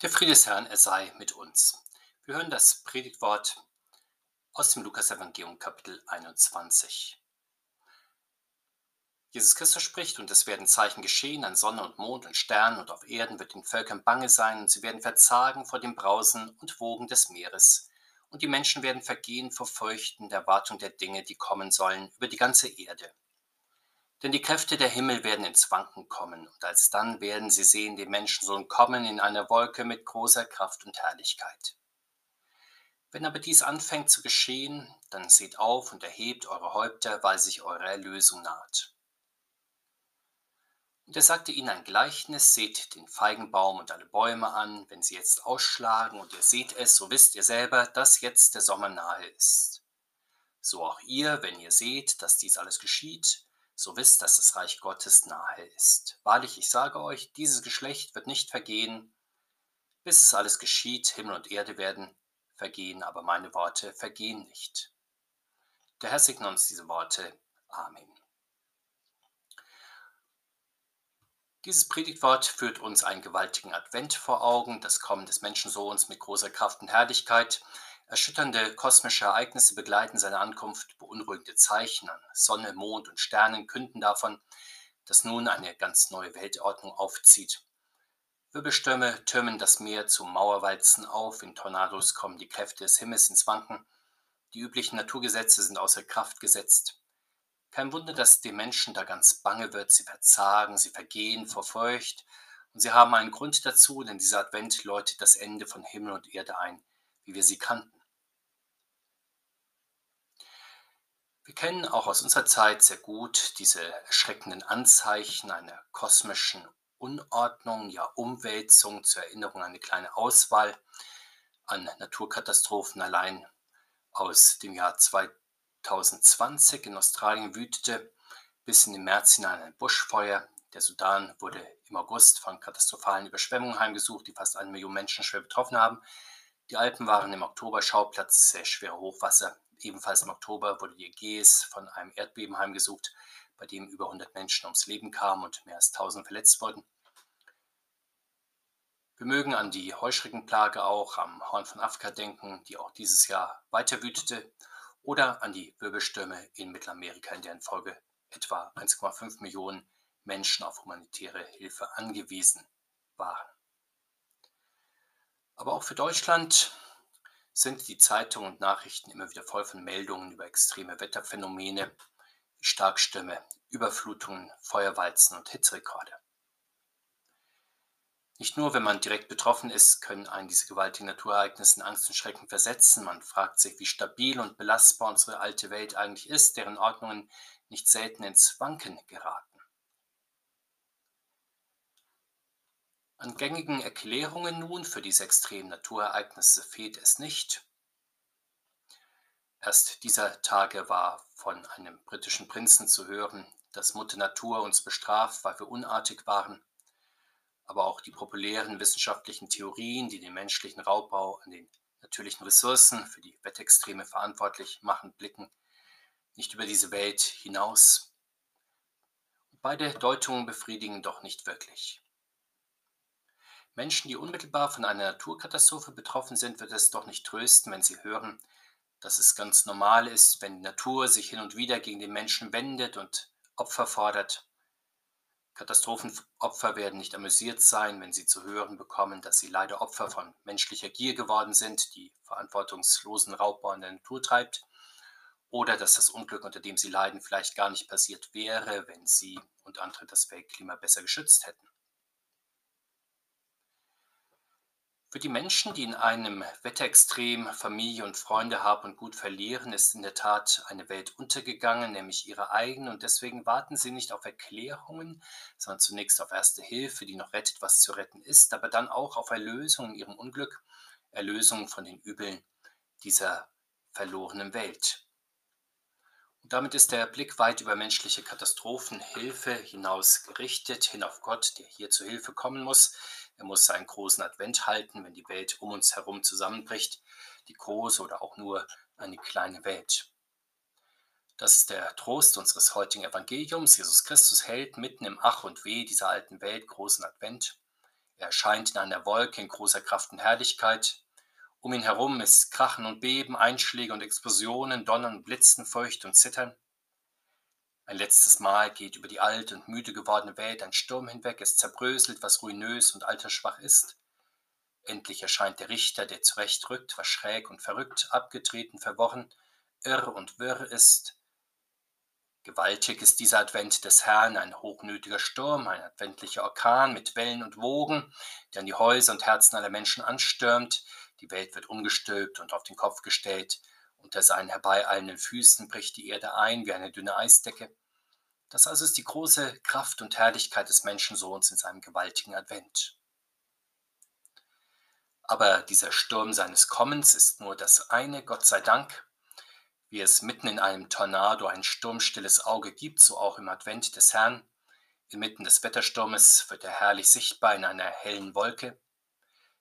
Der Friede des Herrn, er sei mit uns. Wir hören das Predigtwort aus dem Lukas-Evangelium, Kapitel 21. Jesus Christus spricht, und es werden Zeichen geschehen an Sonne und Mond und Sternen, und auf Erden wird den Völkern bange sein, und sie werden verzagen vor dem Brausen und Wogen des Meeres. Und die Menschen werden vergehen vor Feuchten der Erwartung der Dinge, die kommen sollen, über die ganze Erde. Denn die Kräfte der Himmel werden ins Wanken kommen, und alsdann werden sie sehen den Menschensohn kommen in einer Wolke mit großer Kraft und Herrlichkeit. Wenn aber dies anfängt zu geschehen, dann seht auf und erhebt eure Häupter, weil sich eure Erlösung naht. Und er sagte ihnen ein Gleichnis, seht den Feigenbaum und alle Bäume an, wenn sie jetzt ausschlagen und ihr seht es, so wisst ihr selber, dass jetzt der Sommer nahe ist. So auch ihr, wenn ihr seht, dass dies alles geschieht, so wisst, dass das Reich Gottes nahe ist. Wahrlich, ich sage euch, dieses Geschlecht wird nicht vergehen, bis es alles geschieht, Himmel und Erde werden vergehen, aber meine Worte vergehen nicht. Der Herr segne uns diese Worte. Amen. Dieses Predigtwort führt uns einen gewaltigen Advent vor Augen, das Kommen des Menschensohns mit großer Kraft und Herrlichkeit, Erschütternde kosmische Ereignisse begleiten seine Ankunft, beunruhigende Zeichen an Sonne, Mond und Sternen künden davon, dass nun eine ganz neue Weltordnung aufzieht. Wirbelstürme türmen das Meer zu Mauerwalzen auf, in Tornados kommen die Kräfte des Himmels ins Wanken, die üblichen Naturgesetze sind außer Kraft gesetzt. Kein Wunder, dass den Menschen da ganz bange wird, sie verzagen, sie vergehen vor Furcht, und sie haben einen Grund dazu, denn dieser Advent läutet das Ende von Himmel und Erde ein, wie wir sie kannten. Wir kennen auch aus unserer Zeit sehr gut diese erschreckenden Anzeichen einer kosmischen Unordnung, ja Umwälzung, zur Erinnerung eine kleine Auswahl an Naturkatastrophen allein aus dem Jahr 2020 in Australien wütete bis in den März hinein ein Buschfeuer. Der Sudan wurde im August von katastrophalen Überschwemmungen heimgesucht, die fast eine Million Menschen schwer betroffen haben. Die Alpen waren im Oktober Schauplatz sehr schwerer Hochwasser Ebenfalls im Oktober wurde die Ägäis von einem Erdbeben heimgesucht, bei dem über 100 Menschen ums Leben kamen und mehr als 1000 verletzt wurden. Wir mögen an die Heuschreckenplage auch am Horn von Afrika denken, die auch dieses Jahr weiter wütete, oder an die Wirbelstürme in Mittelamerika, in deren Folge etwa 1,5 Millionen Menschen auf humanitäre Hilfe angewiesen waren. Aber auch für Deutschland sind die Zeitungen und Nachrichten immer wieder voll von Meldungen über extreme Wetterphänomene Starkstürme, Überflutungen, Feuerwalzen und Hitzerekorde. Nicht nur, wenn man direkt betroffen ist, können einen diese gewaltigen Naturereignisse in Angst und Schrecken versetzen. Man fragt sich, wie stabil und belastbar unsere alte Welt eigentlich ist, deren Ordnungen nicht selten ins Wanken geraten. An gängigen Erklärungen nun für diese extremen Naturereignisse fehlt es nicht. Erst dieser Tage war von einem britischen Prinzen zu hören, dass Mutter Natur uns bestraft, weil wir unartig waren. Aber auch die populären wissenschaftlichen Theorien, die den menschlichen Raubbau an den natürlichen Ressourcen für die Wettextreme verantwortlich machen, blicken nicht über diese Welt hinaus. Beide Deutungen befriedigen doch nicht wirklich. Menschen, die unmittelbar von einer Naturkatastrophe betroffen sind, wird es doch nicht trösten, wenn sie hören, dass es ganz normal ist, wenn die Natur sich hin und wieder gegen den Menschen wendet und Opfer fordert. Katastrophenopfer werden nicht amüsiert sein, wenn sie zu hören bekommen, dass sie leider Opfer von menschlicher Gier geworden sind, die verantwortungslosen Raubbau in der Natur treibt, oder dass das Unglück, unter dem sie leiden, vielleicht gar nicht passiert wäre, wenn sie und andere das Weltklima besser geschützt hätten. Für die Menschen, die in einem Wetterextrem Familie und Freunde haben und Gut verlieren, ist in der Tat eine Welt untergegangen, nämlich ihre eigene, und deswegen warten sie nicht auf Erklärungen, sondern zunächst auf erste Hilfe, die noch rettet, was zu retten ist, aber dann auch auf Erlösung in ihrem Unglück, Erlösung von den Übeln dieser verlorenen Welt. Und damit ist der Blick weit über menschliche Katastrophenhilfe hinaus gerichtet, hin auf Gott, der hier zu Hilfe kommen muss, er muss seinen großen Advent halten, wenn die Welt um uns herum zusammenbricht, die große oder auch nur eine kleine Welt. Das ist der Trost unseres heutigen Evangeliums. Jesus Christus hält mitten im Ach und Weh dieser alten Welt großen Advent. Er erscheint in einer Wolke in großer Kraft und Herrlichkeit. Um ihn herum ist Krachen und Beben, Einschläge und Explosionen, Donnern Blitzen, Feucht und Zittern. Ein letztes Mal geht über die alte und müde gewordene Welt ein Sturm hinweg, es zerbröselt, was ruinös und altersschwach ist. Endlich erscheint der Richter, der zurechtrückt, was schräg und verrückt, abgetreten, verworren, irr und wirr ist. Gewaltig ist dieser Advent des Herrn, ein hochnötiger Sturm, ein adventlicher Orkan mit Wellen und Wogen, der an die Häuser und Herzen aller Menschen anstürmt, die Welt wird umgestülpt und auf den Kopf gestellt. Unter seinen herbeieilenden Füßen bricht die Erde ein wie eine dünne Eisdecke. Das also ist die große Kraft und Herrlichkeit des Menschensohns in seinem gewaltigen Advent. Aber dieser Sturm seines Kommens ist nur das eine, Gott sei Dank. Wie es mitten in einem Tornado ein sturmstilles Auge gibt, so auch im Advent des Herrn. Inmitten des Wettersturmes wird er herrlich sichtbar in einer hellen Wolke.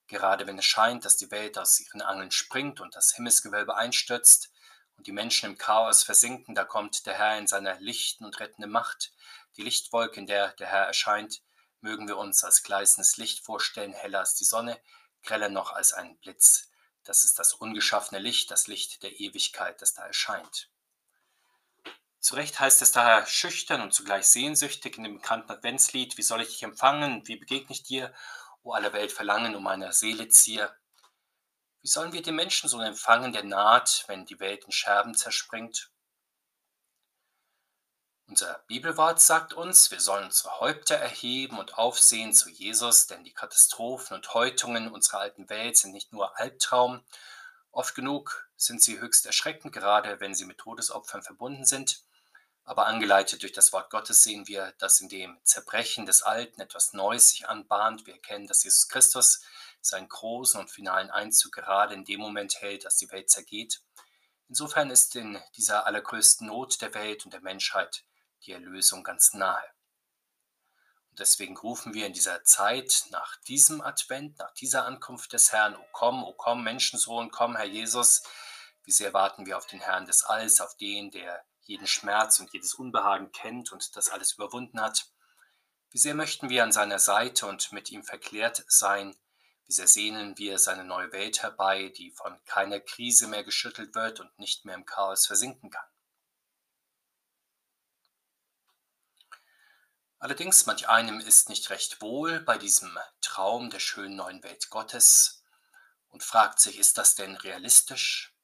Gerade wenn es scheint, dass die Welt aus ihren Angeln springt und das Himmelsgewölbe einstürzt und die Menschen im Chaos versinken, da kommt der Herr in seiner lichten und rettenden Macht. Die Lichtwolke, in der der Herr erscheint, mögen wir uns als gleißendes Licht vorstellen, heller als die Sonne, greller noch als ein Blitz. Das ist das ungeschaffene Licht, das Licht der Ewigkeit, das da erscheint. Zu Recht heißt es daher schüchtern und zugleich sehnsüchtig in dem bekannten Adventslied, wie soll ich dich empfangen, wie begegne ich dir? Wo aller Welt Verlangen um meine Seele ziehe. Wie sollen wir den Menschen so empfangen, der naht, wenn die Welt in Scherben zerspringt? Unser Bibelwort sagt uns, wir sollen unsere Häupter erheben und aufsehen zu Jesus, denn die Katastrophen und Häutungen unserer alten Welt sind nicht nur Albtraum, oft genug sind sie höchst erschreckend, gerade wenn sie mit Todesopfern verbunden sind. Aber angeleitet durch das Wort Gottes sehen wir, dass in dem Zerbrechen des Alten etwas Neues sich anbahnt. Wir erkennen, dass Jesus Christus seinen großen und finalen Einzug gerade in dem Moment hält, dass die Welt zergeht. Insofern ist in dieser allergrößten Not der Welt und der Menschheit die Erlösung ganz nahe. Und deswegen rufen wir in dieser Zeit nach diesem Advent, nach dieser Ankunft des Herrn, O komm, O komm, Menschensohn, komm, Herr Jesus, wie sehr warten wir auf den Herrn des Alls, auf den, der jeden Schmerz und jedes Unbehagen kennt und das alles überwunden hat. Wie sehr möchten wir an seiner Seite und mit ihm verklärt sein, wie sehr sehnen wir seine neue Welt herbei, die von keiner Krise mehr geschüttelt wird und nicht mehr im Chaos versinken kann. Allerdings manch einem ist nicht recht wohl bei diesem Traum der schönen neuen Welt Gottes und fragt sich, ist das denn realistisch?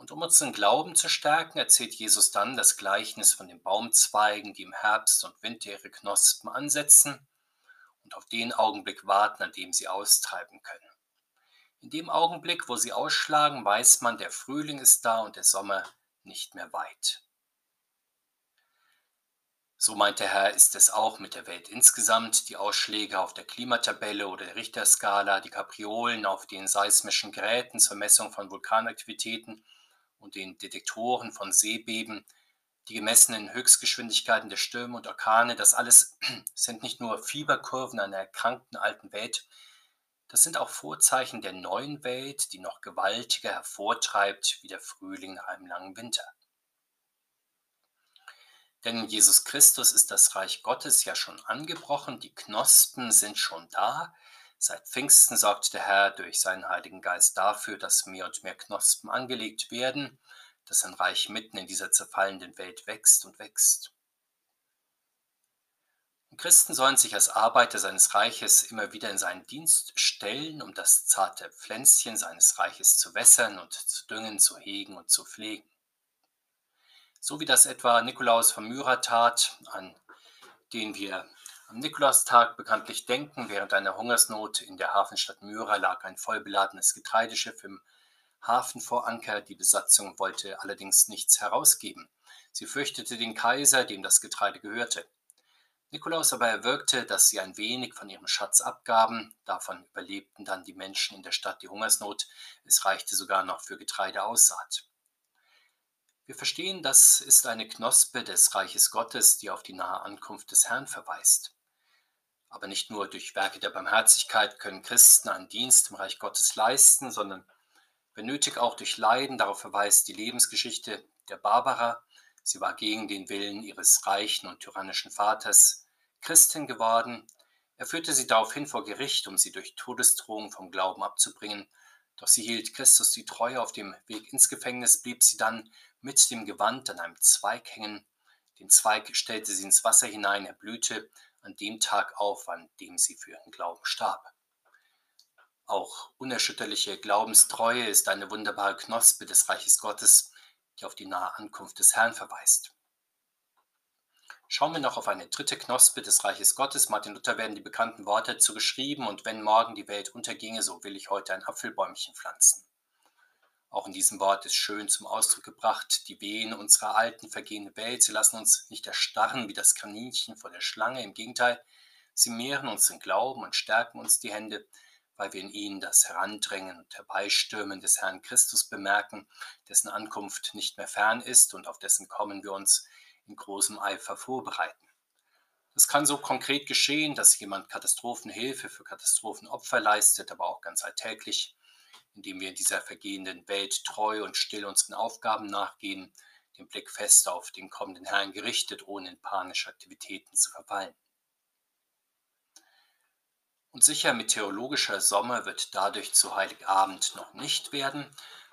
Und um unseren Glauben zu stärken, erzählt Jesus dann das Gleichnis von den Baumzweigen, die im Herbst und Winter ihre Knospen ansetzen und auf den Augenblick warten, an dem sie austreiben können. In dem Augenblick, wo sie ausschlagen, weiß man, der Frühling ist da und der Sommer nicht mehr weit. So meint der Herr, ist es auch mit der Welt insgesamt. Die Ausschläge auf der Klimatabelle oder der Richterskala, die Kapriolen auf den seismischen Geräten zur Messung von Vulkanaktivitäten und den Detektoren von Seebeben, die gemessenen Höchstgeschwindigkeiten der Stürme und Orkane, das alles sind nicht nur Fieberkurven einer erkrankten alten Welt, das sind auch Vorzeichen der neuen Welt, die noch gewaltiger hervortreibt wie der Frühling nach einem langen Winter. Denn in Jesus Christus ist das Reich Gottes ja schon angebrochen, die Knospen sind schon da, Seit Pfingsten sorgt der Herr durch seinen Heiligen Geist dafür, dass mehr und mehr Knospen angelegt werden, dass sein Reich mitten in dieser zerfallenden Welt wächst und wächst. Und Christen sollen sich als Arbeiter seines Reiches immer wieder in seinen Dienst stellen, um das zarte Pflänzchen seines Reiches zu wässern und zu düngen, zu hegen und zu pflegen. So wie das etwa Nikolaus von Myra tat, an den wir am Nikolaustag bekanntlich denken, während einer Hungersnot in der Hafenstadt Myra lag ein vollbeladenes Getreideschiff im Hafen vor Anker. Die Besatzung wollte allerdings nichts herausgeben. Sie fürchtete den Kaiser, dem das Getreide gehörte. Nikolaus aber erwirkte, dass sie ein wenig von ihrem Schatz abgaben. Davon überlebten dann die Menschen in der Stadt die Hungersnot. Es reichte sogar noch für Getreideaussaat. Wir verstehen, das ist eine Knospe des Reiches Gottes, die auf die nahe Ankunft des Herrn verweist. Aber nicht nur durch Werke der Barmherzigkeit können Christen einen Dienst im Reich Gottes leisten, sondern wenn nötig auch durch Leiden. Darauf verweist die Lebensgeschichte der Barbara. Sie war gegen den Willen ihres reichen und tyrannischen Vaters Christin geworden. Er führte sie daraufhin vor Gericht, um sie durch Todesdrohung vom Glauben abzubringen. Doch sie hielt Christus die Treue auf dem Weg ins Gefängnis, blieb sie dann mit dem Gewand an einem Zweig hängen. Den Zweig stellte sie ins Wasser hinein, er blühte an dem Tag auf, an dem sie für ihren Glauben starb. Auch unerschütterliche Glaubenstreue ist eine wunderbare Knospe des Reiches Gottes, die auf die nahe Ankunft des Herrn verweist. Schauen wir noch auf eine dritte Knospe des Reiches Gottes. Martin Luther werden die bekannten Worte dazu geschrieben, und wenn morgen die Welt unterginge, so will ich heute ein Apfelbäumchen pflanzen. Auch in diesem Wort ist schön zum Ausdruck gebracht, die Wehen unserer alten, vergehenden Welt. Sie lassen uns nicht erstarren wie das Kaninchen vor der Schlange. Im Gegenteil, sie mehren unseren Glauben und stärken uns die Hände, weil wir in ihnen das Herandrängen und Herbeistürmen des Herrn Christus bemerken, dessen Ankunft nicht mehr fern ist und auf dessen Kommen wir uns in großem Eifer vorbereiten. Das kann so konkret geschehen, dass jemand Katastrophenhilfe für Katastrophenopfer leistet, aber auch ganz alltäglich, indem wir in dieser vergehenden Welt treu und still unseren Aufgaben nachgehen, den Blick fest auf den kommenden Herrn gerichtet, ohne in panische Aktivitäten zu verfallen. Und sicher meteorologischer Sommer wird dadurch zu Heiligabend noch nicht werden,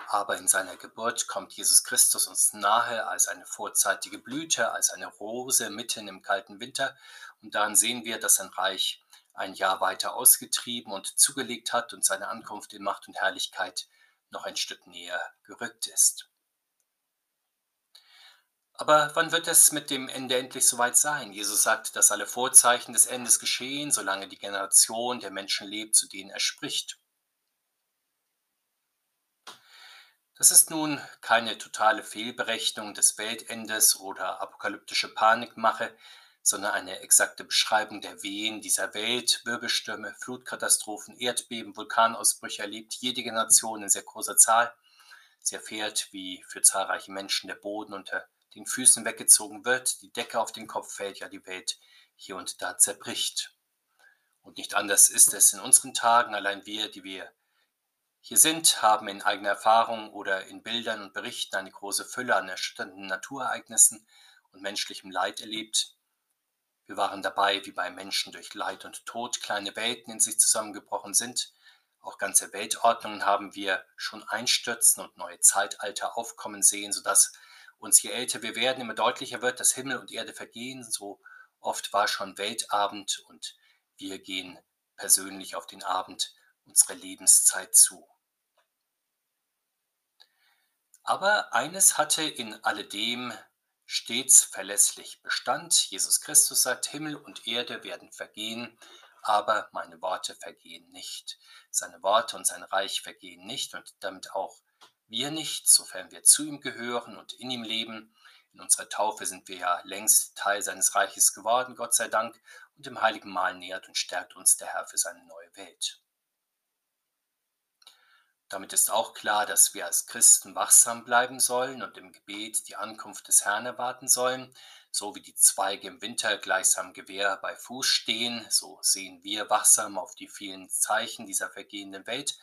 aber in seiner Geburt kommt Jesus Christus uns nahe als eine vorzeitige Blüte, als eine Rose mitten im kalten Winter. Und daran sehen wir, dass sein Reich ein Jahr weiter ausgetrieben und zugelegt hat und seine Ankunft in Macht und Herrlichkeit noch ein Stück näher gerückt ist. Aber wann wird es mit dem Ende endlich soweit sein? Jesus sagt, dass alle Vorzeichen des Endes geschehen, solange die Generation der Menschen lebt, zu denen er spricht. Das ist nun keine totale Fehlberechnung des Weltendes oder apokalyptische Panikmache, sondern eine exakte Beschreibung der Wehen dieser Welt, Wirbelstürme, Flutkatastrophen, Erdbeben, Vulkanausbrüche erlebt jede Generation in sehr großer Zahl. Sie erfährt, wie für zahlreiche Menschen der Boden unter den Füßen weggezogen wird, die Decke auf den Kopf fällt, ja die Welt hier und da zerbricht. Und nicht anders ist es in unseren Tagen, allein wir, die wir hier sind, haben in eigener Erfahrung oder in Bildern und Berichten eine große Fülle an erschütternden Naturereignissen und menschlichem Leid erlebt. Wir waren dabei, wie bei Menschen durch Leid und Tod kleine Welten in sich zusammengebrochen sind. Auch ganze Weltordnungen haben wir schon einstürzen und neue Zeitalter aufkommen sehen, sodass uns je älter wir werden, immer deutlicher wird, dass Himmel und Erde vergehen. So oft war schon Weltabend und wir gehen persönlich auf den Abend unserer Lebenszeit zu. Aber eines hatte in alledem stets verlässlich Bestand. Jesus Christus sagt, Himmel und Erde werden vergehen, aber meine Worte vergehen nicht. Seine Worte und sein Reich vergehen nicht und damit auch wir nicht, sofern wir zu ihm gehören und in ihm leben. In unserer Taufe sind wir ja längst Teil seines Reiches geworden, Gott sei Dank, und im heiligen Mahl nährt und stärkt uns der Herr für seine neue Welt. Damit ist auch klar, dass wir als Christen wachsam bleiben sollen und im Gebet die Ankunft des Herrn erwarten sollen. So wie die Zweige im Winter gleichsam Gewehr bei Fuß stehen, so sehen wir wachsam auf die vielen Zeichen dieser vergehenden Welt,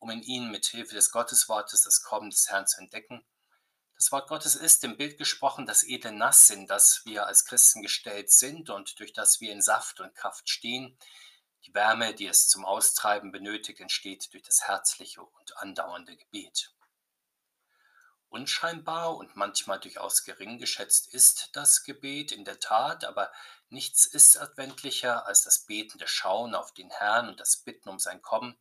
um in ihnen mit Hilfe des Gotteswortes das Kommen des Herrn zu entdecken. Das Wort Gottes ist im Bild gesprochen das edle Nass, in das wir als Christen gestellt sind und durch das wir in Saft und Kraft stehen, die Wärme, die es zum Austreiben benötigt, entsteht durch das herzliche und andauernde Gebet. Unscheinbar und manchmal durchaus gering geschätzt ist das Gebet in der Tat, aber nichts ist adventlicher als das betende Schauen auf den Herrn und das Bitten um sein Kommen.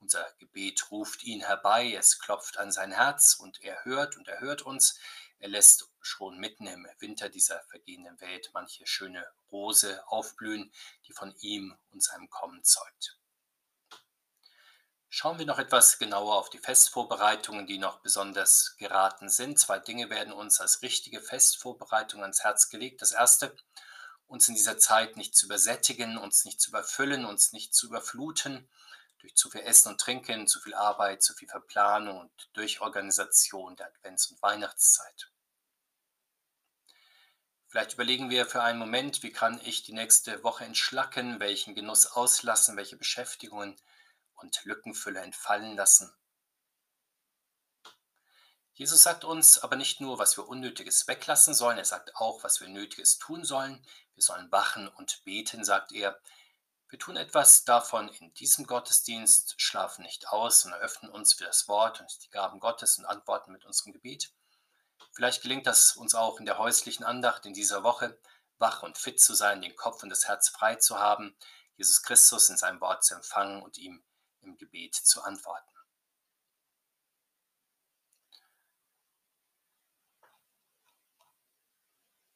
Unser Gebet ruft ihn herbei, es klopft an sein Herz und er hört und er hört uns. Er lässt schon mitten im Winter dieser vergehenden Welt manche schöne Rose aufblühen, die von ihm und seinem Kommen zeugt. Schauen wir noch etwas genauer auf die Festvorbereitungen, die noch besonders geraten sind. Zwei Dinge werden uns als richtige Festvorbereitung ans Herz gelegt. Das erste, uns in dieser Zeit nicht zu übersättigen, uns nicht zu überfüllen, uns nicht zu überfluten durch zu viel Essen und Trinken, zu viel Arbeit, zu viel Verplanung und Durchorganisation der Advents- und Weihnachtszeit. Vielleicht überlegen wir für einen Moment, wie kann ich die nächste Woche entschlacken, welchen Genuss auslassen, welche Beschäftigungen und Lückenfülle entfallen lassen. Jesus sagt uns aber nicht nur, was wir Unnötiges weglassen sollen, er sagt auch, was wir Nötiges tun sollen. Wir sollen wachen und beten, sagt er. Wir tun etwas davon in diesem Gottesdienst, schlafen nicht aus und eröffnen uns für das Wort und die Gaben Gottes und antworten mit unserem Gebet. Vielleicht gelingt das uns auch in der häuslichen Andacht in dieser Woche, wach und fit zu sein, den Kopf und das Herz frei zu haben, Jesus Christus in seinem Wort zu empfangen und ihm im Gebet zu antworten.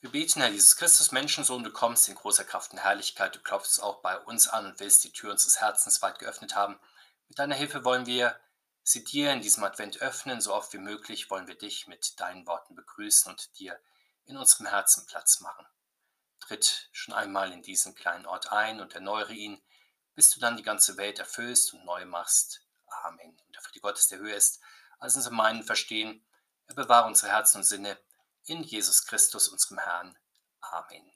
Wir beten, Herr Jesus Christus, Menschensohn, du kommst in großer Kraft und Herrlichkeit, du klopfst auch bei uns an und willst die Tür unseres Herzens weit geöffnet haben. Mit deiner Hilfe wollen wir sie dir in diesem Advent öffnen, so oft wie möglich wollen wir dich mit deinen Worten begrüßen und dir in unserem Herzen Platz machen. Tritt schon einmal in diesen kleinen Ort ein und erneuere ihn, bis du dann die ganze Welt erfüllst und neu machst. Amen. Und dafür die Gottes der Höhe ist, als unser Meinen verstehen, er bewahre unsere Herzen und Sinne in Jesus Christus, unserem Herrn. Amen.